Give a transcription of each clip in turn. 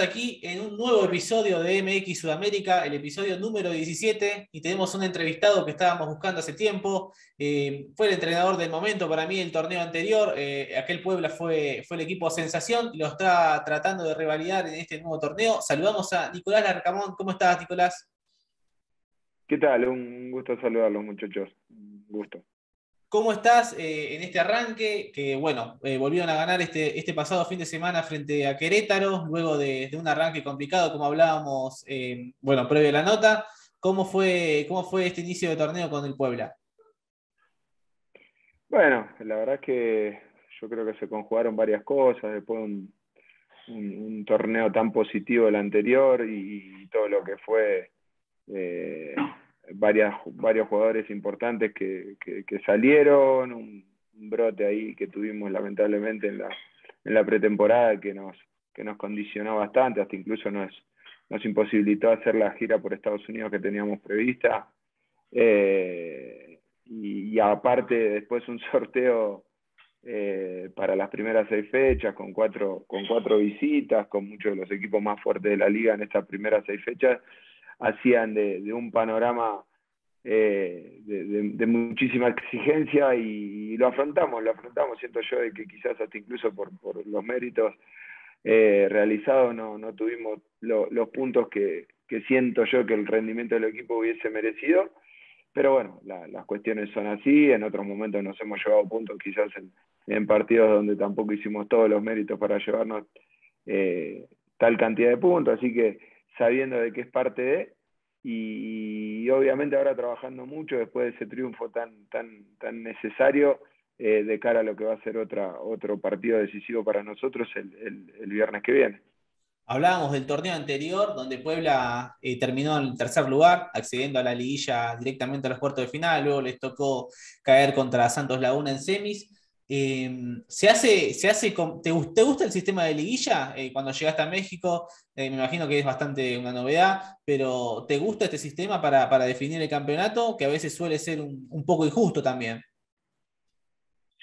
Aquí en un nuevo episodio de MX Sudamérica, el episodio número 17, y tenemos un entrevistado que estábamos buscando hace tiempo. Eh, fue el entrenador del momento para mí el torneo anterior. Eh, aquel Puebla fue, fue el equipo sensación y lo está tratando de revalidar en este nuevo torneo. Saludamos a Nicolás Larcamón. ¿Cómo estás, Nicolás? ¿Qué tal? Un gusto saludarlos, muchachos. Un gusto. ¿Cómo estás eh, en este arranque? Que bueno, eh, volvieron a ganar este, este pasado fin de semana frente a Querétaro, luego de, un arranque complicado, como hablábamos, eh, bueno, previo a la nota. ¿Cómo fue, ¿Cómo fue este inicio de torneo con el Puebla? Bueno, la verdad que yo creo que se conjugaron varias cosas, después un, un, torneo tan positivo el anterior y, todo lo que fue varias, varios jugadores importantes que, que, salieron, un, brote ahí que tuvimos lamentablemente en la, en la pretemporada que nos, que nos condicionó bastante, hasta incluso nos, nos imposibilitó hacer la gira por Estados Unidos que teníamos prevista. Eh, y, aparte después un sorteo eh, para las primeras seis fechas con cuatro, con cuatro visitas, con muchos de los equipos más fuertes de la liga en estas primeras seis fechas hacían de, un panorama eh, de, muchísima exigencia y, lo afrontamos, lo afrontamos, siento yo de que quizás hasta incluso por, los méritos eh, realizados no, tuvimos los puntos que, siento yo que el rendimiento del equipo hubiese merecido, pero bueno, las cuestiones son así, en otros momentos nos hemos llevado puntos quizás en, partidos donde tampoco hicimos todos los méritos para llevarnos eh, tal cantidad de puntos, así que sabiendo de que es parte de, y, obviamente ahora trabajando mucho después de ese triunfo tan, tan, tan necesario eh, de cara a lo que va a ser otra, otro partido decisivo para nosotros el, el, viernes que viene. Hablábamos del torneo anterior, donde Puebla eh, terminó en tercer lugar, accediendo a la liguilla directamente a los cuartos de final, luego les tocó caer contra Santos Laguna en semis. Em, ¿se hace, se hace te, gusta el sistema de liguilla eh, cuando llegaste a México? Eh, me imagino que es bastante una novedad, pero ¿te gusta este sistema para, definir el campeonato? Que a veces suele ser un, poco injusto también.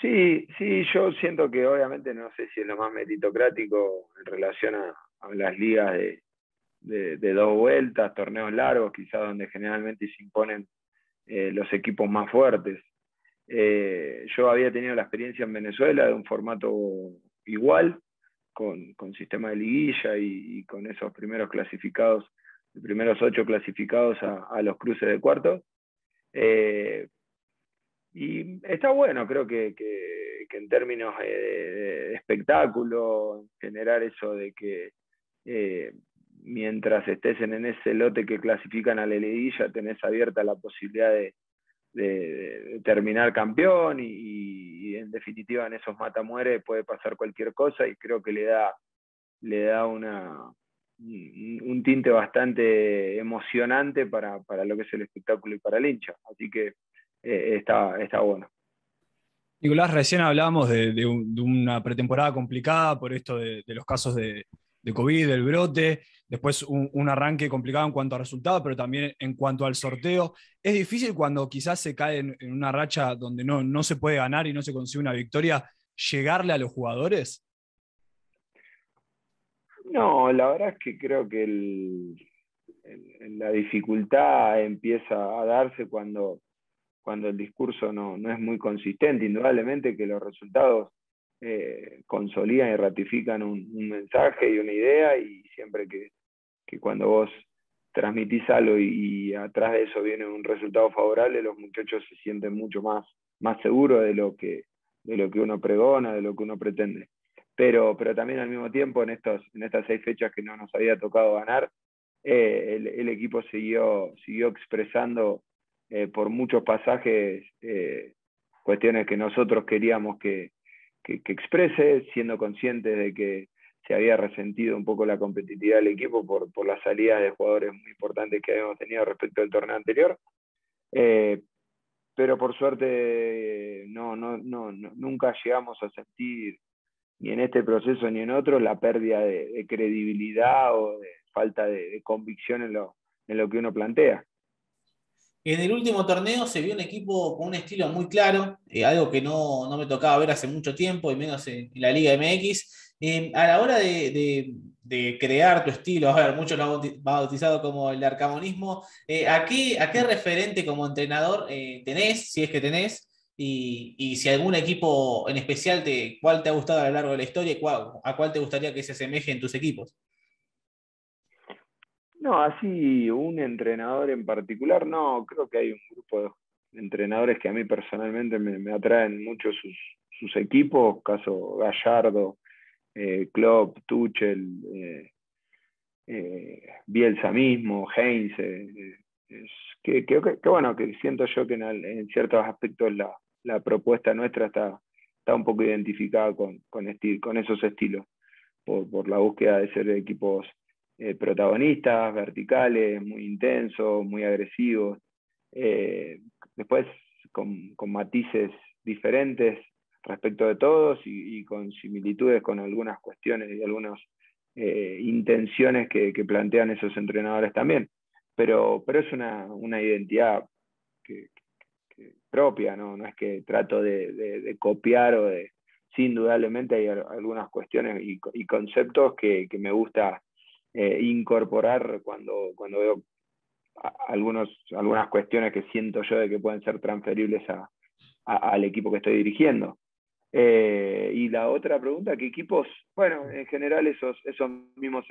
Sí, sí, yo siento que obviamente no sé si es lo más meritocrático en relación a, las ligas de, de, dos vueltas, torneos largos, quizás donde generalmente se imponen eh, los equipos más fuertes. Eh, yo había tenido la experiencia en Venezuela de un formato igual, con, sistema de liguilla y, con esos primeros clasificados, los primeros ocho clasificados a, los cruces de cuartos. Eh, y está bueno, creo que, en términos de, espectáculo, generar eso de que eh, mientras estés en ese lote que clasifican a la liguilla, tenés abierta la posibilidad de, de, terminar campeón y, en definitiva en esos mata-muere puede pasar cualquier cosa y creo que le da, le da una, un tinte bastante emocionante para, lo que es el espectáculo y para el hincha. Así que eh, está, está bueno. Nicolás, recién hablábamos de, una pretemporada complicada por esto de, los casos de, de COVID, del brote después un, arranque complicado en cuanto a resultados, pero también en cuanto al sorteo. Es difícil cuando quizás se cae en, una racha donde no, no, se puede ganar y no se consigue una victoria, llegarle a los jugadores. No, la verdad es que creo que la dificultad empieza a darse cuando, cuando el discurso no, es muy consistente. Indudablemente que los resultados eh, consolidan y ratifican un, mensaje y una idea y siempre que, que cuando vos transmitís algo y, atrás de eso viene un resultado favorable, los muchachos se sienten mucho más, más seguros de lo, que, de lo que uno pregona, de lo que uno pretende. Pero, pero también al mismo tiempo, en, estos, en estas seis fechas que no nos había tocado ganar, eh, el, equipo siguió, siguió expresando eh, por muchos pasajes eh, cuestiones que nosotros queríamos que, que, que exprese, siendo conscientes de que se había resentido un poco la competitividad del equipo por, por las salidas de jugadores muy importantes que habíamos tenido respecto al torneo anterior. Eh, pero por suerte no, no, no, nunca llegamos a sentir, ni en este proceso ni en otro, la pérdida de, credibilidad o de falta de, convicción en lo, en lo que uno plantea. En el último torneo se vio un equipo con un estilo muy claro, eh, algo que no, me tocaba ver hace mucho tiempo, y menos en, la Liga MX. Eh, a la hora de, crear tu estilo, a ver, muchos lo han bautizado como el arcamonismo, eh, ¿a, qué, ¿a, qué, referente como entrenador tenés, si es que tenés? Y, si algún equipo en especial, te, ¿cuál te ha gustado a lo largo de la historia y a cuál te gustaría que se asemeje en tus equipos? No, así un entrenador en particular, no, creo que hay un grupo de entrenadores que a mí personalmente me, atraen mucho sus, equipos, caso Gallardo, eh, Klopp, Tuchel, eh, eh, Bielsa mismo, Heinz, que, bueno, que siento yo que en, ciertos aspectos la, propuesta nuestra está, está un poco identificada con, con, con esos estilos, por, por la búsqueda de ser equipos eh, protagonistas, verticales, muy intensos, muy agresivos. Eh, después con, matices diferentes respecto de todos y, con similitudes con algunas cuestiones y algunas eh, intenciones que, plantean esos entrenadores también. Pero, pero es una, identidad propia, ¿no? no es que trato de, copiar o de... Sí, indudablemente hay algunas cuestiones y, conceptos que, que me gusta eh, incorporar cuando, cuando veo algunos, algunas cuestiones que siento yo de que pueden ser transferibles al equipo que estoy dirigiendo. Eh, y la otra pregunta, ¿qué equipos? Bueno, en general esos, esos mismos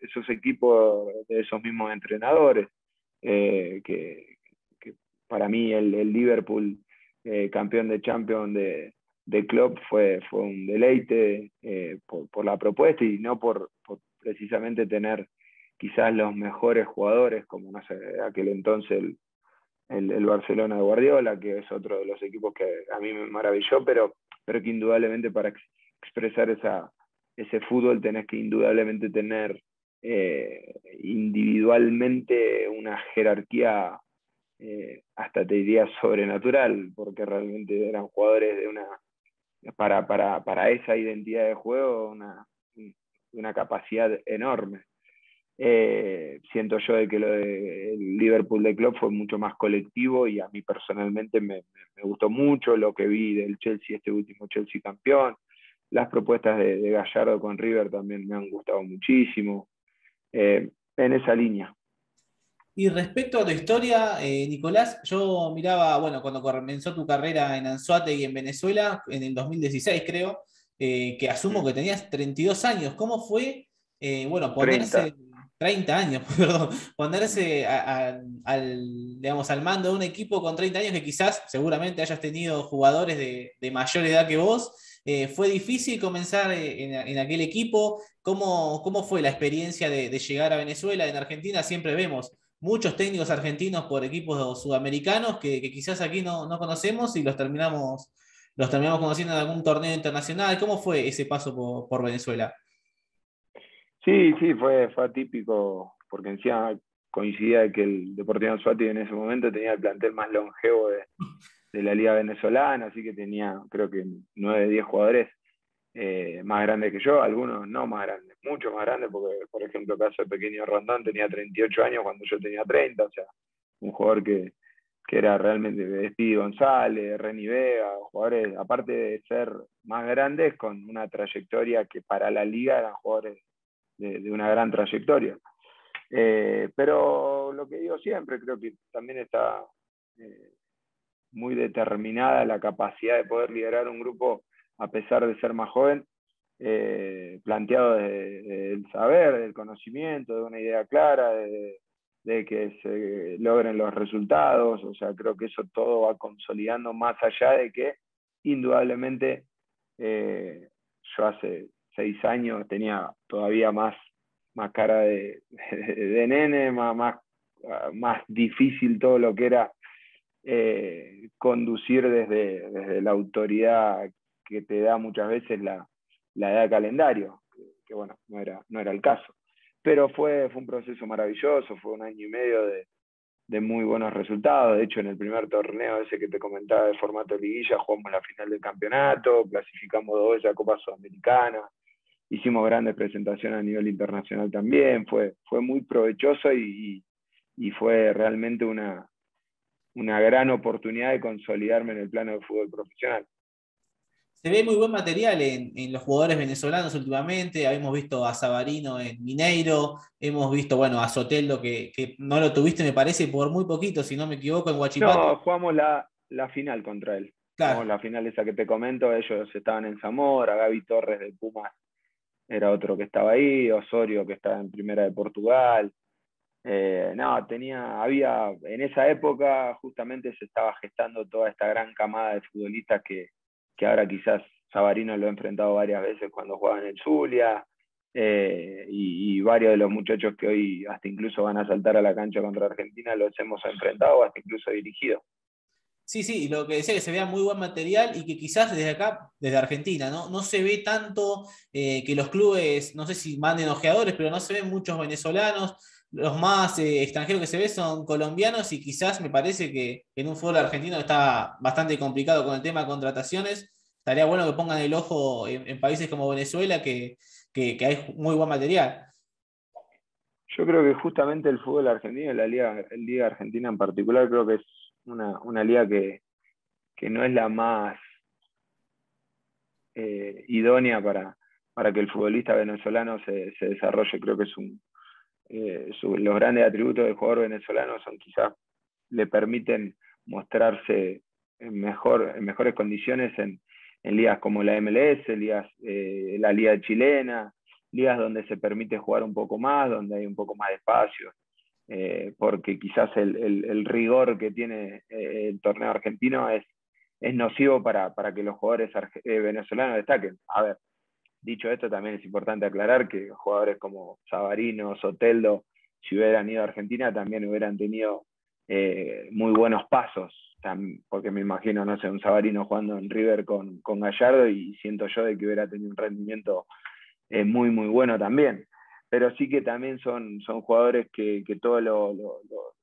esos equipos de esos mismos entrenadores, eh, que, para mí el, Liverpool campeón de Champions de, de club fue, fue un deleite por, la propuesta y no por, precisamente tener quizás los mejores jugadores, como no sé, aquel entonces el, el, Barcelona de Guardiola, que es otro de los equipos que a mí me maravilló, pero, pero que indudablemente para expresar esa, ese fútbol tenés que indudablemente tener eh, individualmente una jerarquía eh, hasta te diría sobrenatural, porque realmente eran jugadores de una, para, para, para esa identidad de juego, una, una capacidad enorme. Eh, siento yo de que lo del Liverpool de Club fue mucho más colectivo y a mí personalmente me, gustó mucho lo que vi del Chelsea, este último Chelsea campeón. Las propuestas de, Gallardo con River también me han gustado muchísimo. Eh, en esa línea. Y respecto a tu historia, eh, Nicolás, yo miraba, bueno, cuando comenzó tu carrera en y en Venezuela, en el 2016 creo, eh, que asumo que tenías 32 años. ¿Cómo fue, eh, bueno, ponerse... 30. años, perdón, ponerse al, digamos, al mando de un equipo con 30 años que quizás seguramente hayas tenido jugadores de, mayor edad que vos. Eh, ¿Fue difícil comenzar en, aquel equipo? ¿Cómo, ¿Cómo, fue la experiencia de, llegar a Venezuela? En Argentina siempre vemos muchos técnicos argentinos por equipos sudamericanos que, quizás aquí no, no, conocemos y los terminamos los terminamos conociendo en algún torneo internacional. ¿Cómo fue ese paso por, Venezuela? Sí, sí, fue, fue atípico, porque encima coincidía que el Deportivo Anzuati en ese momento tenía el plantel más longevo de, la Liga Venezolana, así que tenía creo que 9 de 10 jugadores eh, más grandes que yo, algunos no más grandes, mucho más grandes, porque por ejemplo el caso de Pequeño Rondón tenía 38 años cuando yo tenía 30, o sea, un jugador que, que era realmente Speedy González, Reni Vega, jugadores, aparte de ser más grandes, con una trayectoria que para la liga eran jugadores de, una gran trayectoria. Eh, pero lo que digo siempre, creo que también está eh, muy determinada la capacidad de poder liderar un grupo a pesar de ser más joven, eh, planteado desde el saber, del conocimiento, de una idea clara, de, de que se logren los resultados, o sea, creo que eso todo va consolidando más allá de que indudablemente eh, yo hace seis años tenía todavía más, más cara de, de, nene, más, más, más, difícil todo lo que era eh, conducir desde, desde, la autoridad que te da muchas veces la, la edad calendario, que, bueno, no era, no era el caso. Pero fue, fue un proceso maravilloso, fue un año y medio de, de muy buenos resultados. De hecho, en el primer torneo ese que te comentaba de formato liguilla, jugamos la final del campeonato, clasificamos dos veces a Copa Sudamericana, hicimos grandes presentaciones a nivel internacional también, fue, fue muy provechoso y, y fue realmente una, una gran oportunidad de consolidarme en el plano del fútbol profesional. Se ve muy buen material en, los jugadores venezolanos últimamente. Habíamos visto a Sabarino en Mineiro, hemos visto, bueno, a Soteldo, que, no lo tuviste, me parece, por muy poquito, si no me equivoco, en Huachipato. No, jugamos la, final contra él. Claro. la final esa que te comento, ellos estaban en Zamora, Gaby Torres de Pumas era otro que estaba ahí, Osorio que estaba en Primera de Portugal. Eh, no, tenía, había, en esa época justamente se estaba gestando toda esta gran camada de futbolistas que, que ahora quizás Sabarino lo ha enfrentado varias veces cuando jugaba en el Zulia, eh, y, varios de los muchachos que hoy hasta incluso van a saltar a la cancha contra Argentina los hemos enfrentado, hasta incluso dirigido. Sí, sí, lo que decía que se vea muy buen material y que quizás desde acá, desde Argentina, no, no se ve tanto eh, que los clubes, no sé si manden ojeadores, pero no se ven muchos venezolanos. Los más eh, extranjeros que se ven son colombianos y quizás me parece que en un fútbol argentino está bastante complicado con el tema de contrataciones. Estaría bueno que pongan el ojo en, países como Venezuela, que, que, hay muy buen material. Yo creo que justamente el fútbol argentino, la Liga, Liga Argentina en particular, creo que es una, liga que, no es la más eh, idónea para, para que el futbolista venezolano se, desarrolle. Creo que es un, eh, los grandes atributos del jugador venezolano son quizás le permiten mostrarse en, mejor, en mejores condiciones en, ligas como la MLS, ligas, eh, la liga chilena, ligas donde se permite jugar un poco más, donde hay un poco más de espacio. Eh, porque quizás el, rigor que tiene eh, el torneo argentino es, es nocivo para, que los jugadores venezolanos destaquen. A ver, dicho esto, también es importante aclarar que jugadores como Sabarino, Soteldo, si hubieran ido a Argentina, también hubieran tenido muy buenos pasos, porque me imagino, no sé, un Sabarino jugando en River con, Gallardo y siento yo de que hubiera tenido un rendimiento muy, muy bueno también. Pero sí que también son, jugadores que, todo lo, lo,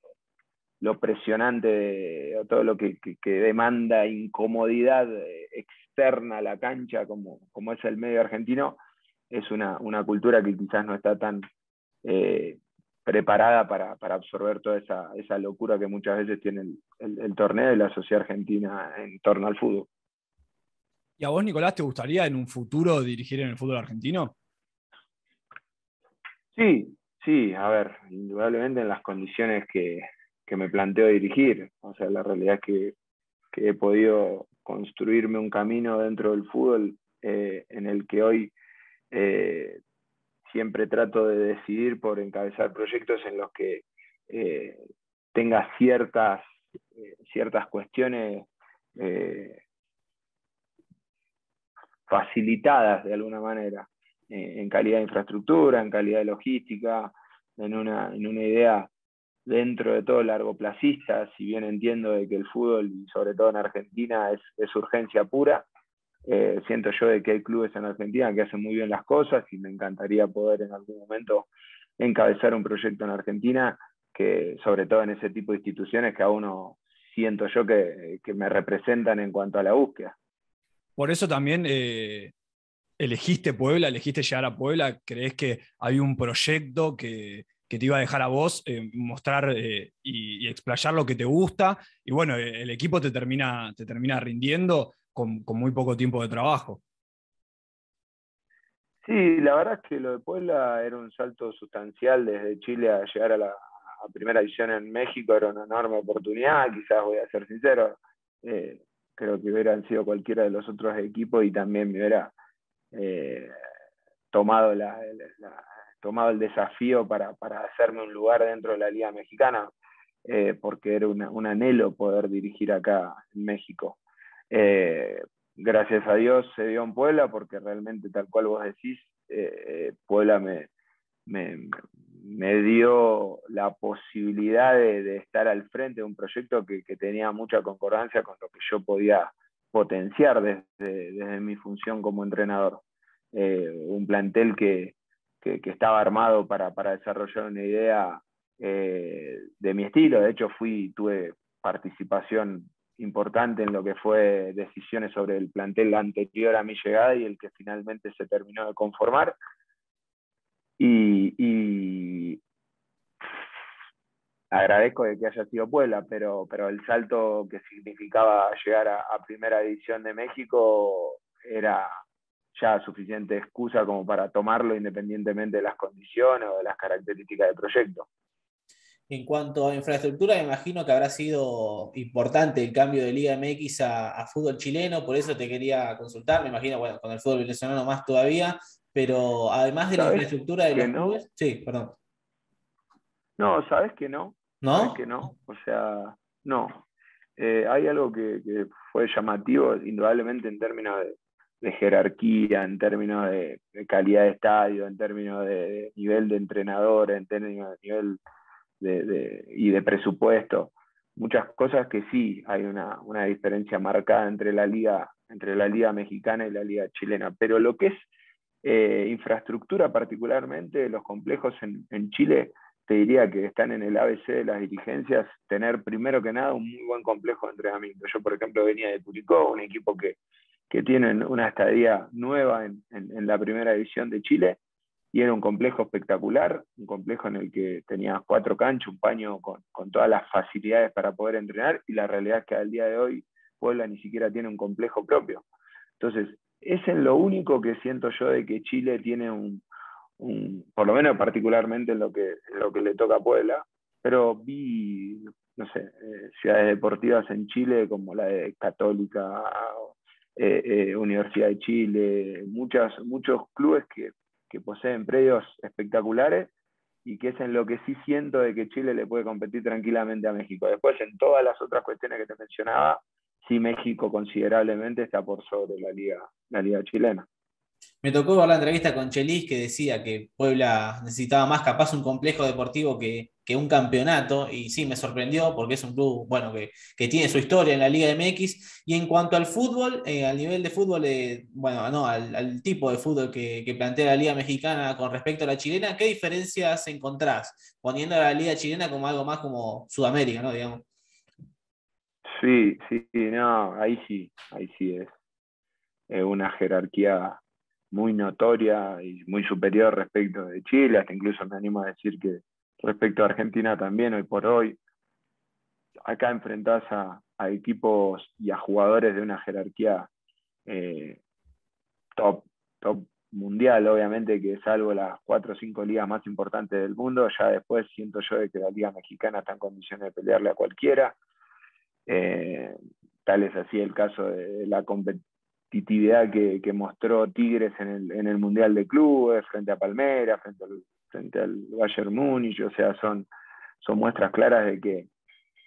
presionante, o todo lo que, demanda incomodidad externa a la cancha, como, como es el medio argentino, es una, cultura que quizás no está tan eh, preparada para, absorber toda esa, locura que muchas veces tiene el, torneo y la sociedad argentina en torno al fútbol. ¿Y a vos, Nicolás, te gustaría en un futuro dirigir en el fútbol argentino? Sí, sí, a ver, indudablemente en las condiciones que, me planteo dirigir. O sea, la realidad es que, he podido construirme un camino dentro del fútbol eh, en el que hoy eh, siempre trato de decidir por encabezar proyectos en los que eh, tenga ciertas, ciertas cuestiones facilitadas de alguna manera. En calidad de infraestructura, en calidad de logística, en una, en una idea dentro de todo largoplacista, si bien entiendo de que el fútbol, y sobre todo en Argentina, es, es urgencia pura, eh, siento yo de que hay clubes en Argentina que hacen muy bien las cosas y me encantaría poder en algún momento encabezar un proyecto en Argentina que, sobre todo en ese tipo de instituciones que a uno siento yo que, me representan en cuanto a la búsqueda. Por eso también eh, elegiste Puebla, elegiste llegar a Puebla, crees que hay un proyecto que, te iba a dejar a vos eh, mostrar eh, y, explayar lo que te gusta, y bueno, el equipo te termina, te termina rindiendo con, muy poco tiempo de trabajo. Sí, la verdad es que lo de Puebla era un salto sustancial desde Chile a llegar a la primera edición en México, era una enorme oportunidad, quizás voy a ser sincero, eh, creo que hubieran sido cualquiera de los otros equipos y también me hubiera eh, tomado, la, tomado el desafío para, hacerme un lugar dentro de la Liga Mexicana, eh, porque era un anhelo poder dirigir acá en México. Eh, gracias a Dios se dio en Puebla, porque realmente, tal cual vos decís, Puebla me, me, dio la posibilidad de, estar al frente de un proyecto que, tenía mucha concordancia con lo que yo podía potenciar desde, desde mi función como entrenador. Eh, un plantel que, estaba armado para, para, desarrollar una idea eh, de mi estilo. De hecho, fui, tuve participación importante en lo que fue decisiones sobre el plantel anterior a mi llegada y el que finalmente se terminó de conformar. Y, agradezco de que haya sido Puebla, pero, pero el salto que significaba llegar a, Primera División de México era ya suficiente excusa como para tomarlo independientemente de las condiciones o de las características del proyecto. En cuanto a infraestructura, me imagino que habrá sido importante el cambio de Liga MX a, fútbol chileno, por eso te quería consultar, me imagino, bueno, con el fútbol venezolano más todavía, pero además de la infraestructura de los clubes, sí, perdón. No, sabes que no. ¿No? que no. O sea, no. Eh, hay algo que, fue llamativo, indudablemente en términos de, jerarquía, en términos de, calidad de estadio, en términos de, nivel de entrenador, en términos de nivel de, y de presupuesto. Muchas cosas que sí hay una, diferencia marcada entre la liga, entre la liga mexicana y la liga chilena. Pero lo que es eh, infraestructura, particularmente los complejos en Chile, te diría que están en el ABC de las dirigencias, tener primero que nada un muy buen complejo de entrenamiento. Yo, por ejemplo, venía de Curicó, un equipo que, que tiene una estadía nueva en, la primera división de Chile, y era un complejo espectacular, un complejo en el que tenía cuatro canchas, un paño con, todas las facilidades para poder entrenar, y la realidad es que al día de hoy Puebla ni siquiera tiene un complejo propio. Entonces, es en lo único que siento yo de que Chile tiene un, por lo menos particularmente en lo que, lo que le toca a Puebla, pero vi, no sé, eh, ciudades deportivas en Chile como la de Católica, eh, eh, Universidad de Chile, muchas, muchos clubes que, que poseen predios espectaculares y que es en lo que sí siento de que Chile le puede competir tranquilamente a México. Después, en todas las otras cuestiones que te mencionaba, sí México considerablemente está por sobre la liga, la liga chilena. Me tocó ver la entrevista con Chelis que decía que Puebla necesitaba más capaz un complejo deportivo que, un campeonato, y sí, me sorprendió porque es un club bueno, que, tiene su historia en la Liga MX. Y en cuanto al fútbol, eh, al nivel de fútbol, eh, bueno, no, al, tipo de fútbol que, plantea la Liga Mexicana con respecto a la chilena, ¿qué diferencias encontrás poniendo a la Liga chilena como algo más como Sudamérica, ¿no? Digamos. Sí, sí, no, ahí sí, ahí sí es, es una jerarquía muy notoria y muy superior respecto de Chile, hasta incluso me animo a decir que respecto a Argentina también hoy por hoy. Acá enfrentás a, equipos y a jugadores de una jerarquía eh, top, top mundial, obviamente que salvo las cuatro o cinco ligas más importantes del mundo, ya después siento yo de que la liga mexicana está en condiciones de pelearle a cualquiera. Eh, tal es así el caso de la, competitividad que, mostró Tigres en el, en el Mundial de Clubes, frente a Palmera, frente al, frente al Bayern Múnich, o sea, son, son muestras claras de que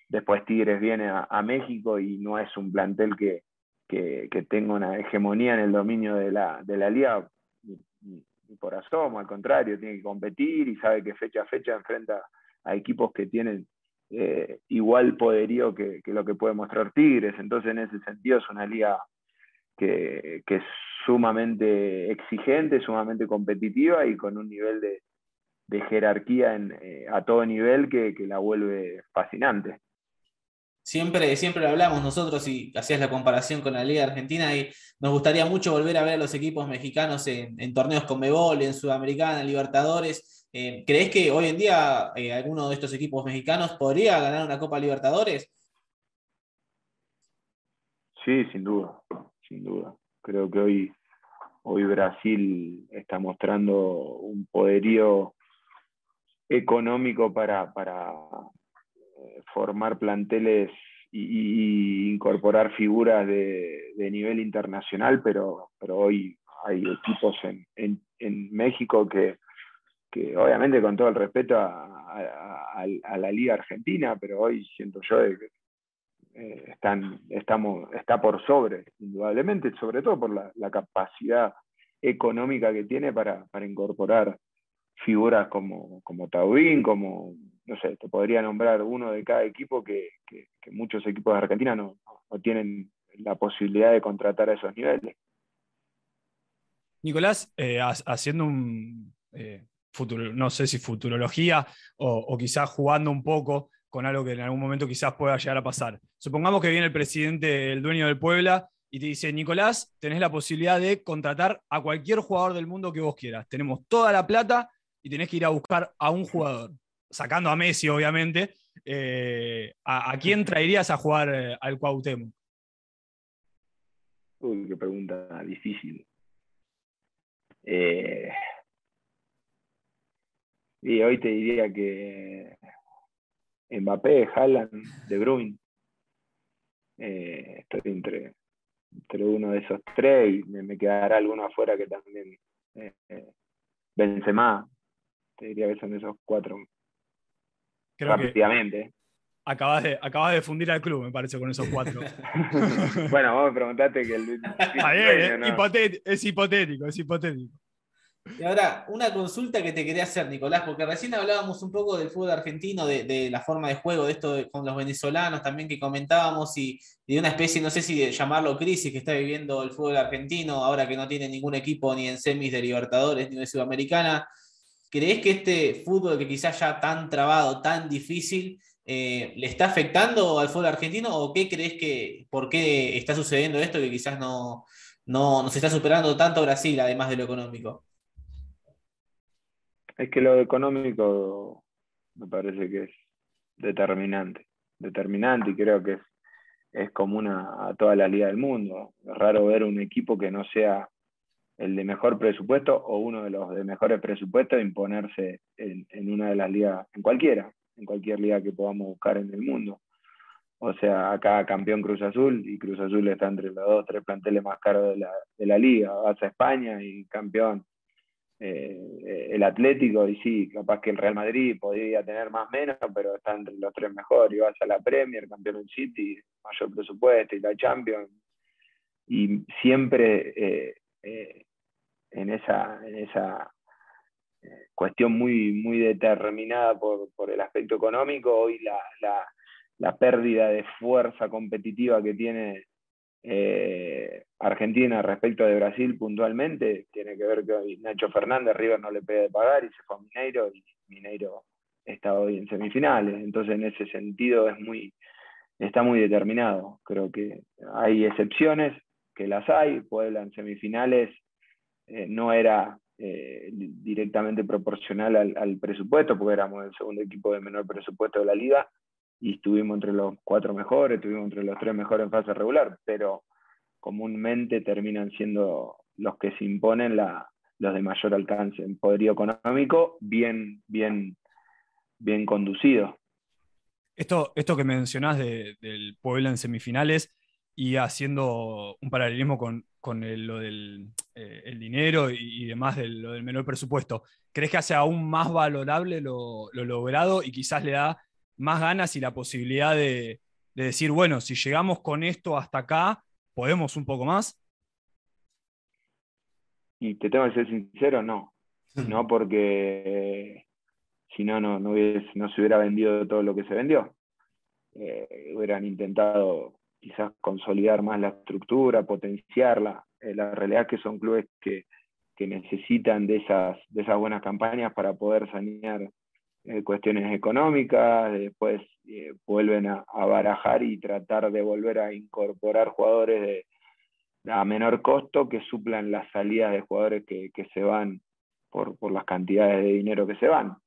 después Tigres viene a, México y no es un plantel que, que, que, tenga una hegemonía en el dominio de la, de la liga, ni, por asomo, al contrario, tiene que competir y sabe que fecha a fecha enfrenta a equipos que tienen eh, igual poderío que, que, lo que puede mostrar Tigres. Entonces, en ese sentido, es una liga que, es sumamente exigente, sumamente competitiva y con un nivel de, jerarquía eh, a todo nivel que, la vuelve fascinante. Siempre, siempre lo hablamos nosotros y hacías la comparación con la Liga Argentina y nos gustaría mucho volver a ver a los equipos mexicanos en, torneos con Mebol, en Sudamericana, en Libertadores. Eh, ¿Crees que hoy en día eh, alguno de estos equipos mexicanos podría ganar una Copa Libertadores? Sí, sin duda sin duda. Creo que hoy, hoy Brasil está mostrando un poderío económico para, para eh, formar planteles y, incorporar figuras de, nivel internacional, pero, pero hoy hay equipos en, México que, que, obviamente con todo el respeto a, a, la Liga Argentina, pero hoy siento yo de que eh, están, estamos, está por sobre, indudablemente, sobre todo por la, capacidad económica que tiene para, incorporar figuras como, como Taubín, como, no sé, te podría nombrar uno de cada equipo que, muchos equipos de Argentina no, tienen la posibilidad de contratar a esos niveles. Nicolás, eh, haciendo un, eh, futuro, no sé si futurología o, o quizás jugando un poco con algo que en algún momento quizás pueda llegar a pasar. Supongamos que viene el presidente, el dueño del Puebla, y te dice, Nicolás, tenés la posibilidad de contratar a cualquier jugador del mundo que vos quieras. Tenemos toda la plata y tenés que ir a buscar a un jugador, sacando a Messi, obviamente. eh, ¿a, quién traerías a jugar eh, al Cuauhtémoc? Uy, qué pregunta difícil. y hoy te diría que Mbappé, Haaland, De Bruyne. estoy entre, entre uno de esos tres y me, quedará alguno afuera que también vence más. Te diría que son esos cuatro rápidamente. acabas de, acabas de fundir al club, me parece, con esos cuatro. bueno, vos me preguntaste que el. es hipotético, es hipotético. Y ahora, una consulta que te quería hacer, Nicolás, porque recién hablábamos un poco del fútbol argentino, de, la forma de juego, de esto con los venezolanos también que comentábamos, y, de una especie, no sé si de llamarlo crisis que está viviendo el fútbol argentino, ahora que no tiene ningún equipo ni en semis de Libertadores ni de Sudamericana. ¿Crees que este fútbol que quizás ya tan trabado, tan difícil, eh, le está afectando al fútbol argentino o qué crees que, por qué está sucediendo esto que quizás no, no, se está superando tanto Brasil, además de lo económico? Es que lo económico me parece que es determinante, determinante y creo que es, es común a, toda la liga del mundo. Es raro ver un equipo que no sea el de mejor presupuesto o uno de los de mejores presupuestos imponerse en, una de las ligas, en cualquiera, en cualquier liga que podamos buscar en el mundo. O sea, acá campeón Cruz Azul y Cruz Azul está entre los dos, tres planteles más caros de la, de la liga. Vas a España y campeón eh, el Atlético y sí, capaz que el Real Madrid podría tener más menos, pero está entre los tres mejores. Y vas a la Premier, campeón en City, mayor presupuesto y la Champions. Y siempre eh, eh, en esa, en esa eh, cuestión muy, muy determinada por, el aspecto económico, hoy la, pérdida de fuerza competitiva que tiene eh, Argentina respecto de Brasil puntualmente tiene que ver que Nacho Fernández River no le puede pagar y se fue a Mineiro y Mineiro está hoy en semifinales. Entonces en ese sentido es muy, está muy determinado. Creo que hay excepciones, que las hay, Puebla en semifinales eh, no era eh, directamente proporcional al, presupuesto, porque éramos el segundo equipo de menor presupuesto de la liga y estuvimos entre los cuatro mejores, estuvimos entre los tres mejores en fase regular, pero comúnmente terminan siendo los que se imponen los de mayor alcance en poderío económico, bien, bien, bien conducido. Esto, esto que mencionás del Puebla en semifinales y haciendo un paralelismo con, con lo del eh, dinero y, demás de lo del menor presupuesto, ¿crees que hace aún más valorable lo, logrado y quizás le da más ganas y la posibilidad de, decir, bueno, si llegamos con esto hasta acá, podemos un poco más? Y te tengo que ser sincero, no. No porque si no, no, no, se hubiera vendido todo lo que se vendió. Eh, hubieran intentado quizás consolidar más la estructura, potenciarla. Eh, la realidad es que son clubes que, necesitan de esas, de esas buenas campañas para poder sanear eh, cuestiones económicas, después eh, vuelven a, barajar y tratar de volver a incorporar jugadores de, a menor costo que suplan las salidas de jugadores que, se van por, por, las cantidades de dinero que se van.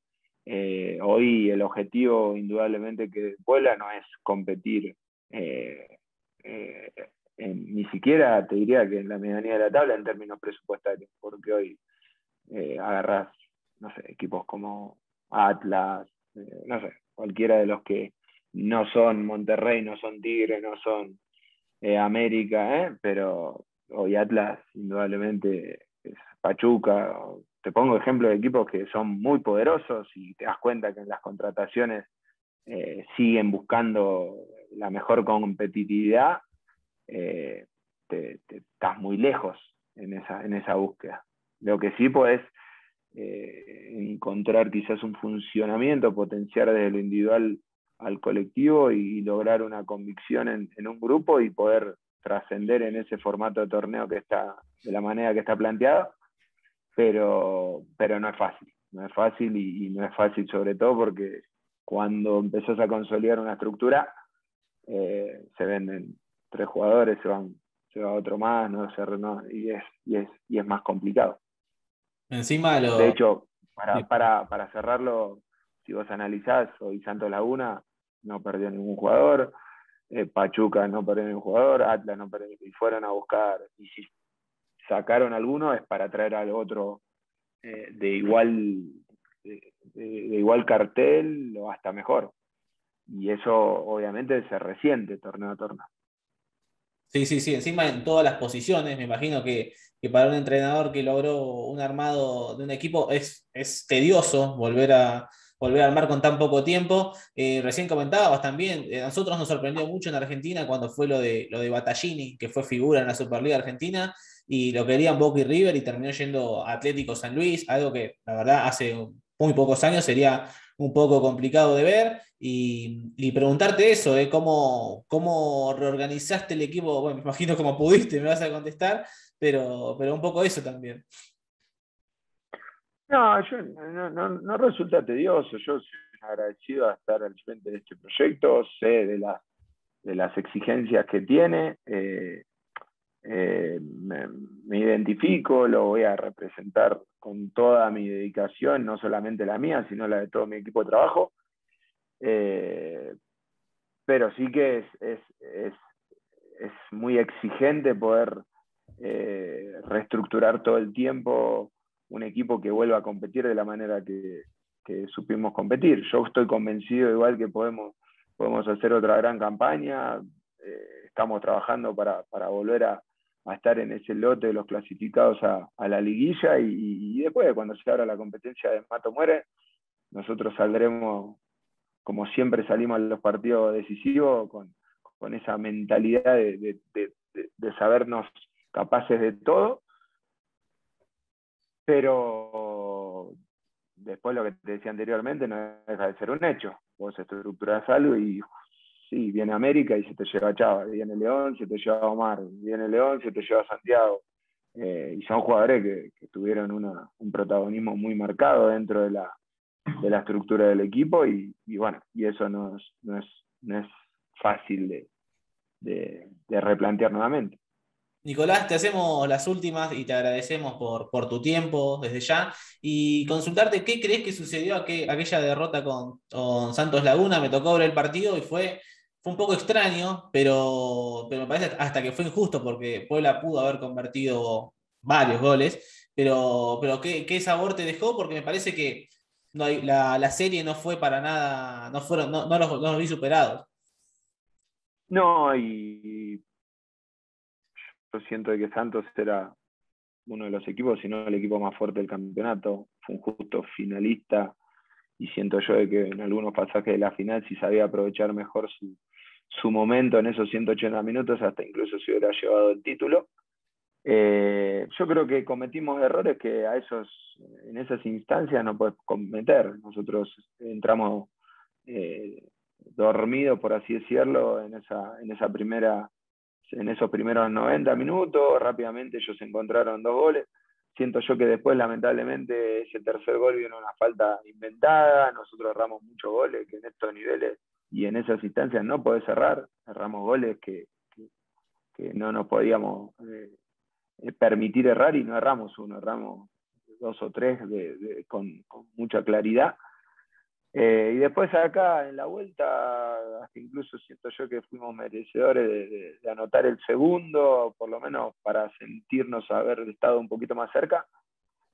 hoy el objetivo indudablemente que vuela no es competir eh, ni siquiera te diría que en la medianía de la tabla en términos presupuestarios, porque hoy eh, agarras, equipos como Atlas, eh, no sé, cualquiera de los que no son Monterrey, no son Tigre, no son América, pero hoy Atlas indudablemente es Pachuca. Te pongo ejemplos de equipos que son muy poderosos y te das cuenta que en las contrataciones siguen buscando la mejor competitividad, eh, te, estás muy lejos en esa, en esa búsqueda. Lo que sí puedes eh, encontrar quizás un funcionamiento, potenciar desde lo individual al colectivo y, lograr una convicción en, un grupo y poder trascender en ese formato de torneo que está de la manera que está planteado, pero, pero no es fácil, no es fácil y no es fácil sobre todo porque cuando empezás a consolidar una estructura, eh, se venden tres jugadores, se van se va otro más, no se y, es, y, es, y es más complicado. Encima De hecho, para, para, para cerrarlo, si vos analizás hoy Santos Laguna, no perdió ningún jugador, eh, Pachuca no perdió ningún jugador, Atlas no perdió y fueron a buscar, y si sacaron alguno es para traer al otro eh, de igual de, igual cartel o hasta mejor. Y eso obviamente se resiente torneo a torneo. Sí, sí, sí, encima en todas las posiciones, me imagino que, para un entrenador que logró un armado de un equipo es, es tedioso volver a, volver a armar con tan poco tiempo. Eh, recién comentabas también, eh, a nosotros nos sorprendió mucho en Argentina cuando fue lo de, lo de Battaglini, que fue figura en la Superliga Argentina, y lo querían Boca y River y terminó yendo Atlético San Luis, algo que la verdad hace muy pocos años sería un poco complicado de ver. Y, preguntarte eso, ¿eh? ¿Cómo, ¿Cómo, reorganizaste el equipo? Bueno, me imagino como pudiste, me vas a contestar, pero, pero un poco eso también. No, no, no, no resulta tedioso. Yo soy agradecido a estar al frente de este proyecto, sé de, las de las exigencias que tiene. Eh, eh, me, identifico, lo voy a representar con toda mi dedicación, no solamente la mía, sino la de todo mi equipo de trabajo. Eh, pero sí que es, es, es, es muy exigente poder eh, reestructurar todo el tiempo un equipo que vuelva a competir de la manera que, que supimos competir. Yo estoy convencido igual que podemos, podemos hacer otra gran campaña, estamos trabajando para, para volver a, a estar en ese lote de los clasificados a, la liguilla y, después, cuando se abra la competencia de Mato Muere, nosotros saldremos, como siempre salimos a los partidos decisivos, con, esa mentalidad de, sabernos capaces de todo, pero después lo que te decía anteriormente no deja de ser un hecho. Vos estructuras algo y sí, viene América y se te lleva Chava, viene León, se te lleva Omar, viene León, se te lleva Santiago. Eh, y son jugadores que, tuvieron un protagonismo muy marcado dentro de la, de la estructura del equipo y, bueno, y eso no es, no es, no es fácil de, de, replantear nuevamente. Nicolás, te hacemos las últimas y te agradecemos por, por, tu tiempo desde ya. Y consultarte qué crees que sucedió aquella derrota con, con, Santos Laguna. Me tocó ver el partido y fue fue un poco extraño, pero, pero me parece hasta que fue injusto porque Puebla pudo haber convertido varios goles. Pero, pero ¿qué, sabor te dejó? Porque me parece que no la, serie no fue para nada, no, fueron, no, los, vi superados. No, y yo siento que Santos era uno de los equipos, si no el equipo más fuerte del campeonato. Fue un justo finalista y siento yo de que en algunos pasajes de la final si sabía aprovechar mejor su, su momento en esos 180 minutos, hasta incluso se hubiera llevado el título. Eh, yo creo que cometimos errores que a esos, en esas instancias no puedes cometer. Nosotros entramos eh, dormidos, por así decirlo, en esa, en esa primera, en esos primeros 90 minutos. Rápidamente ellos encontraron dos goles. Siento yo que después, lamentablemente, ese tercer gol vino una falta inventada. Nosotros erramos muchos goles que en estos niveles y en esas instancias no podés cerrar, cerramos goles que, que, no nos podíamos eh, eh, permitir errar y no erramos uno, erramos dos o tres con, mucha claridad. Eh, y después acá en la vuelta, hasta incluso siento yo que fuimos merecedores de, de, anotar el segundo, por lo menos para sentirnos haber estado un poquito más cerca,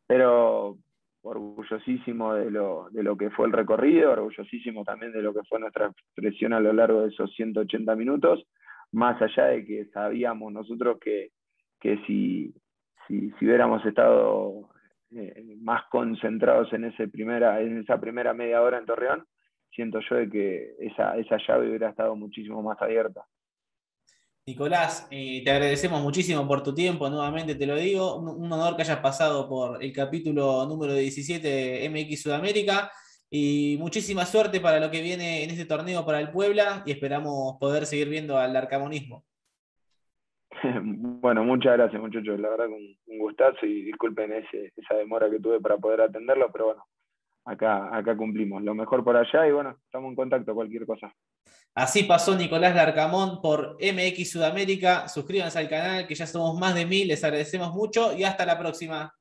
pero orgullosísimo de lo, de lo que fue el recorrido, orgullosísimo también de lo que fue nuestra expresión a lo largo de esos 180 minutos, más allá de que sabíamos nosotros que, si, si, hubiéramos estado eh, más concentrados en, ese primera, en esa primera media hora en Torreón, siento yo de que esa, esa llave hubiera estado muchísimo más abierta. Nicolás, eh, te agradecemos muchísimo por tu tiempo, nuevamente te lo digo. Un, honor que hayas pasado por el capítulo número 17 de MX Sudamérica y muchísima suerte para lo que viene en este torneo para el Puebla y esperamos poder seguir viendo al arcamonismo. Bueno, muchas gracias muchachos, la verdad un, un gustazo y disculpen esa demora que tuve para poder atenderlo, pero bueno, acá, acá cumplimos. Lo mejor por allá y bueno, estamos en contacto, cualquier cosa. Así pasó Nicolás Larcamón por MX Sudamérica. Suscríbanse al canal, que ya somos más de mil. Les agradecemos mucho y hasta la próxima.